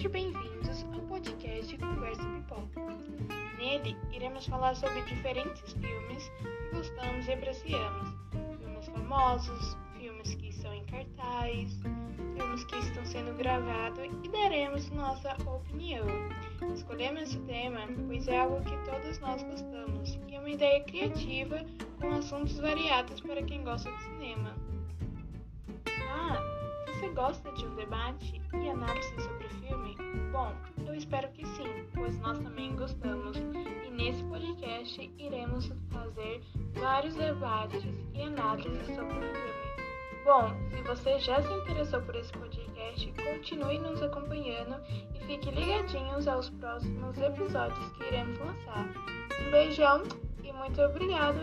Sejam bem-vindos ao podcast Conversa Pipoca. Nele, iremos falar sobre diferentes filmes que gostamos e apreciamos. Filmes famosos, filmes que estão em cartaz, filmes que estão sendo gravados e daremos nossa opinião. Escolhemos esse tema pois é algo que todos nós gostamos e é uma ideia criativa com assuntos variados para quem gosta de cinema. Ah, você gosta de um debate e análise sobre que sim, pois nós também gostamos. E nesse podcast iremos fazer vários debates e análises sobre o filme. Bom, se você já se interessou por esse podcast, continue nos acompanhando e fique ligadinhos aos próximos episódios que iremos lançar. Um beijão e muito obrigado.